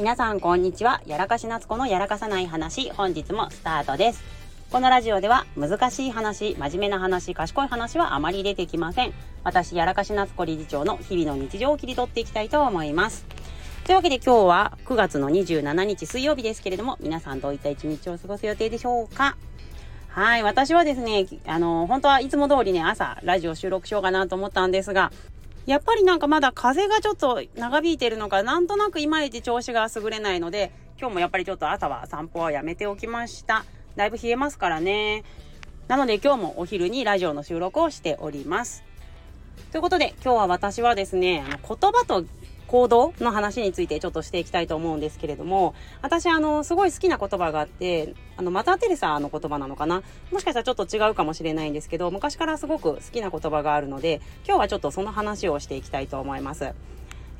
皆さんこんにちは。やらかし夏子のやらかさない話、本日もスタートです。このラジオでは難しい話、真面目な話、賢い話はあまり出てきません。私、やらかし夏子理事長の日々の日常を切り取っていきたいと思います。というわけで今日は9月の27日水曜日ですけれども、皆さんどういった一日を過ごす予定でしょうか？はい、私はですね、あの、本当はいつも通りね、朝、ラジオ収録しようかなと思ったんですが、やっぱりなんかまだ風がちょっと長引いてるのか、なんとなくいまいち調子が優れないので、今日もやっぱりちょっと朝は散歩はやめておきました。だいぶ冷えますからね。なので今日もお昼にラジオの収録をしております。ということで今日は私はですね、あの言葉と行動の話についてちょっとしていきたいと思うんですけれども、私あの、すごい好きな言葉があって、あの、マター・テレサの言葉なのかな？もしかしたらちょっと違うかもしれないんですけど、昔からすごく好きな言葉があるので、今日はちょっとその話をしていきたいと思います。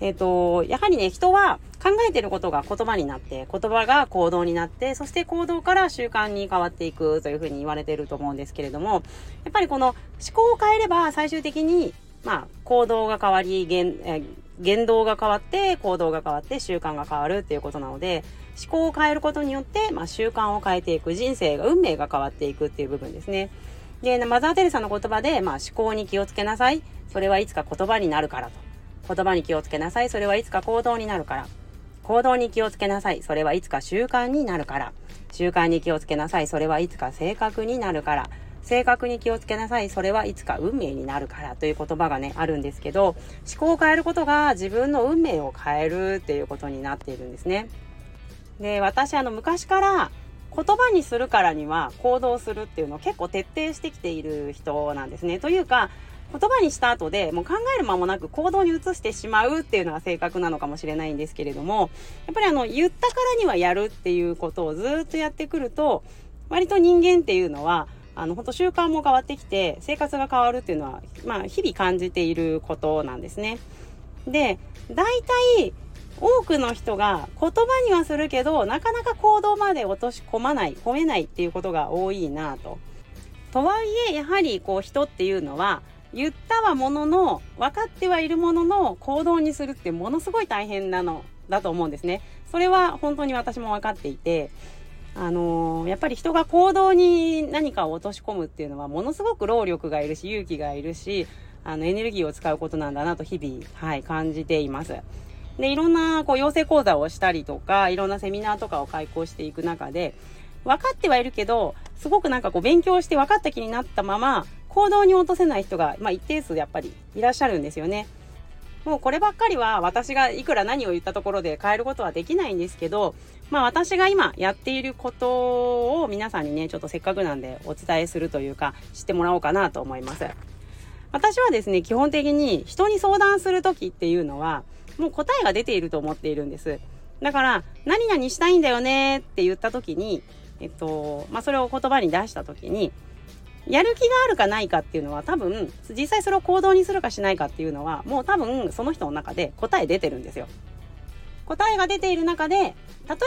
えっ、と、やはりね、人は考えてることが言葉になって、言葉が行動になって、そして行動から習慣に変わっていくというふうに言われていると思うんですけれども、やっぱりこの思考を変えれば最終的に、まあ、行動が変わり、言、え言動が変わって、行動が変わって、習慣が変わるっていうことなので、思考を変えることによって、まあ、習慣を変えていく、人生が、運命が変わっていくっていう部分ですね。で、マザー・テレサの言葉で、まあ、思考に気をつけなさい。それはいつか言葉になるからと。言葉に気をつけなさい。それはいつか行動になるから。行動に気をつけなさい。それはいつか習慣になるから。習慣に気をつけなさい。それはいつか性格になるから。性格に気をつけなさい。それはいつか運命になるからという言葉がね、あるんですけど、思考を変えることが自分の運命を変えるっていうことになっているんですね。で、私あの昔から言葉にするからには行動するっていうのを結構徹底してきている人なんですね。というか、言葉にした後でもう考える間もなく行動に移してしまうっていうのが正確なのかもしれないんですけれども、やっぱりあの言ったからにはやるっていうことをずっとやってくると、割と人間っていうのは、あの、本当習慣も変わってきて、生活が変わるっていうのは、まあ、日々感じていることなんですね。で、大体、多くの人が言葉にはするけど、なかなか行動まで落とし込まない、込めないっていうことが多いなと。とはいえ、やはりこう人っていうのは、言ったはものの、分かってはいるものの行動にするってものすごい大変なのだと思うんですね。それは本当に私も分かっていて、あのーやっぱり人が行動に何かを落とし込むっていうのはものすごく労力がいるし勇気がいるしあのエネルギーを使うことなんだなと日々、はい、感じています。でいろんなこう養成講座をしたりとかいろんなセミナーとかを開講していく中で分かってはいるけどすごくなんかこう勉強して分かった気になったまま行動に落とせない人が、まあ、一定数やっぱりいらっしゃるんですよね。もうこればっかりは私がいくら何を言ったところで変えることはできないんですけど、まあ私が今やっていることを皆さんにね、ちょっとせっかくなんでお伝えするというか知ってもらおうかなと思います。私はですね、基本的に人に相談するときっていうのは、もう答えが出ていると思っているんです。だから、何々したいんだよねって言ったときに、えっと、まあそれを言葉に出したときに、やる気があるかないかっていうのは多分、実際それを行動にするかしないかっていうのは、もう多分その人の中で答え出てるんですよ。答えが出ている中で、例え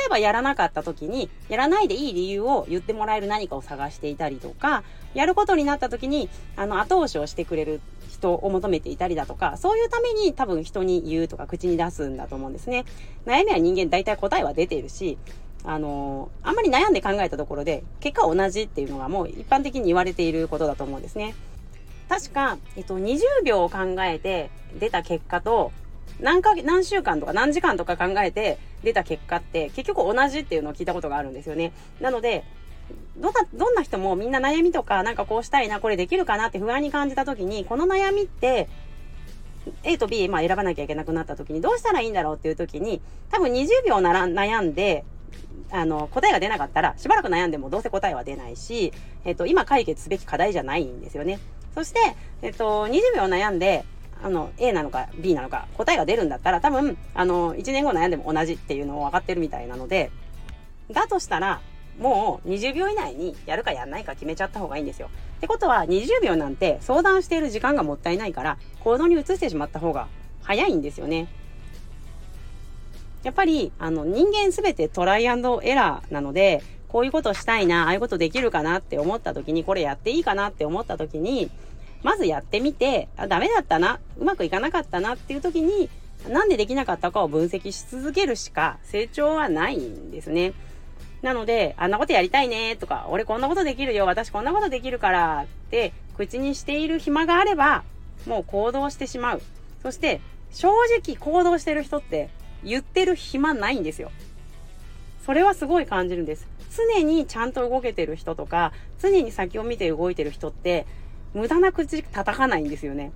ばやらなかった時に、やらないでいい理由を言ってもらえる何かを探していたりとか、やることになった時に、あの、後押しをしてくれる人を求めていたりだとか、そういうために多分人に言うとか口に出すんだと思うんですね。悩みは人間大体答えは出ているし、あのあんまり悩んで考えたところで、結果同じっていうのがもう一般的に言われていることだと思うんですね。確か、えっと、20秒を考えて出た結果と、何ヶ月、何週間とか何時間とか考えて出た結果って結局同じっていうのを聞いたことがあるんですよね。なので、どんな、どんな人もみんな悩みとかなんかこうしたいな、これできるかなって不安に感じた時に、この悩みって、A と B、まあ選ばなきゃいけなくなった時にどうしたらいいんだろうっていう時に、多分20秒なら悩んで、あの、答えが出なかったら、しばらく悩んでもどうせ答えは出ないし、えっと、今解決すべき課題じゃないんですよね。そして、えっと、20秒悩んで、あの、A なのか B なのか答えが出るんだったら多分、あの、1年後悩んでも同じっていうのを分かってるみたいなので、だとしたら、もう20秒以内にやるかやんないか決めちゃった方がいいんですよ。ってことは20秒なんて相談している時間がもったいないから行動に移してしまった方が早いんですよね。やっぱり、あの、人間すべてトライアンドエラーなので、こういうことしたいな、ああいうことできるかなって思った時に、これやっていいかなって思った時に、まずやってみて、あ、ダメだったな、うまくいかなかったなっていう時に、なんでできなかったかを分析し続けるしか成長はないんですね。なので、あんなことやりたいねとか、俺こんなことできるよ、私こんなことできるからって口にしている暇があれば、もう行動してしまう。そして、正直行動してる人って言ってる暇ないんですよ。それはすごい感じるんです。常にちゃんと動けてる人とか、常に先を見て動いてる人って、無駄な口叩かないんですよね。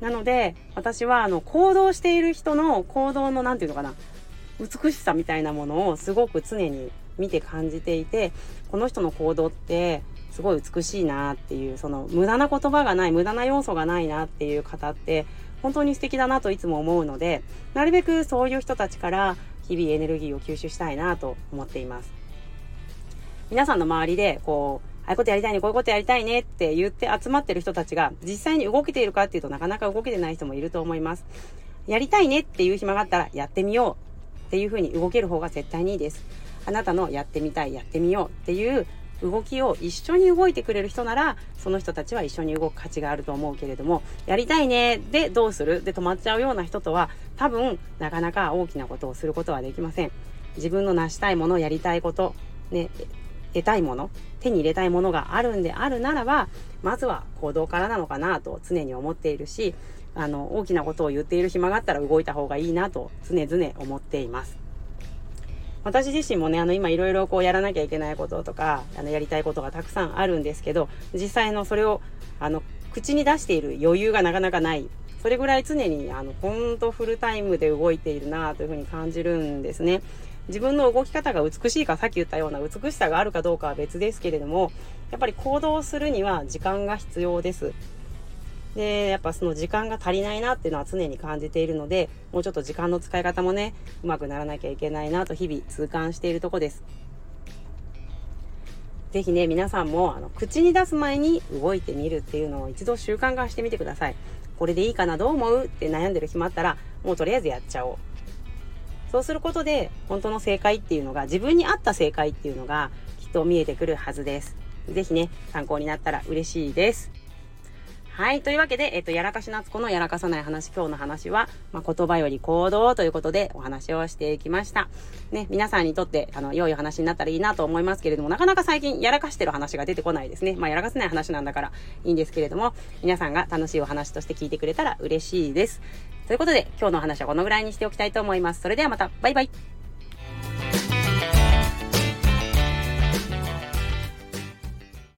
なので、私は、あの、行動している人の行動の、なんていうのかな、美しさみたいなものをすごく常に見て感じていて、この人の行動ってすごい美しいなっていう、その無駄な言葉がない、無駄な要素がないなっていう方って本当に素敵だなといつも思うので、なるべくそういう人たちから日々エネルギーを吸収したいなと思っています。皆さんの周りで、こう、ああいうことやりたいね、こういうことやりたいねって言って集まってる人たちが実際に動けているかっていうとなかなか動けてない人もいると思います。やりたいねっていう暇があったらやってみようっていうふうに動ける方が絶対にいいです。あなたのやってみたい、やってみようっていう動きを一緒に動いてくれる人なら、その人たちは一緒に動く価値があると思うけれども、やりたいねでどうする？で止まっちゃうような人とは、多分なかなか大きなことをすることはできません。自分の成したいもの、やりたいこと、ね、得たいもの、手に入れたいものがあるんであるならば、まずは行動からなのかなと常に思っているし、あの、大きなことを言っている暇があったら動いた方がいいなと常々思っています。私自身もね、あの、今いろいろこうやらなきゃいけないこととか、あの、やりたいことがたくさんあるんですけど、実際のそれを、あの、口に出している余裕がなかなかない。それぐらい常に、あの、ほんとフルタイムで動いているなというふうに感じるんですね。自分の動き方が美しいか、さっき言ったような美しさがあるかどうかは別ですけれども、やっぱり行動するには時間が必要です。で、やっぱその時間が足りないなっていうのは常に感じているので、もうちょっと時間の使い方もね、うまくならなきゃいけないなと日々痛感しているとこです。ぜひね、皆さんも、あの、口に出す前に動いてみるっていうのを一度習慣化してみてください。これでいいかなどう思う？って悩んでる暇あったら、もうとりあえずやっちゃおう。そうすることで、本当の正解っていうのが、自分に合った正解っていうのが、きっと見えてくるはずです。ぜひね、参考になったら嬉しいです。はい。というわけで、えっと、やらかし夏子のやらかさない話、今日の話は、まあ、言葉より行動ということでお話をしていきました。ね、皆さんにとって、あの、良い話になったらいいなと思いますけれども、なかなか最近やらかしてる話が出てこないですね。まあ、やらかせない話なんだからいいんですけれども、皆さんが楽しいお話として聞いてくれたら嬉しいです。ということで、今日の話はこのぐらいにしておきたいと思います。それではまた、バイバイ。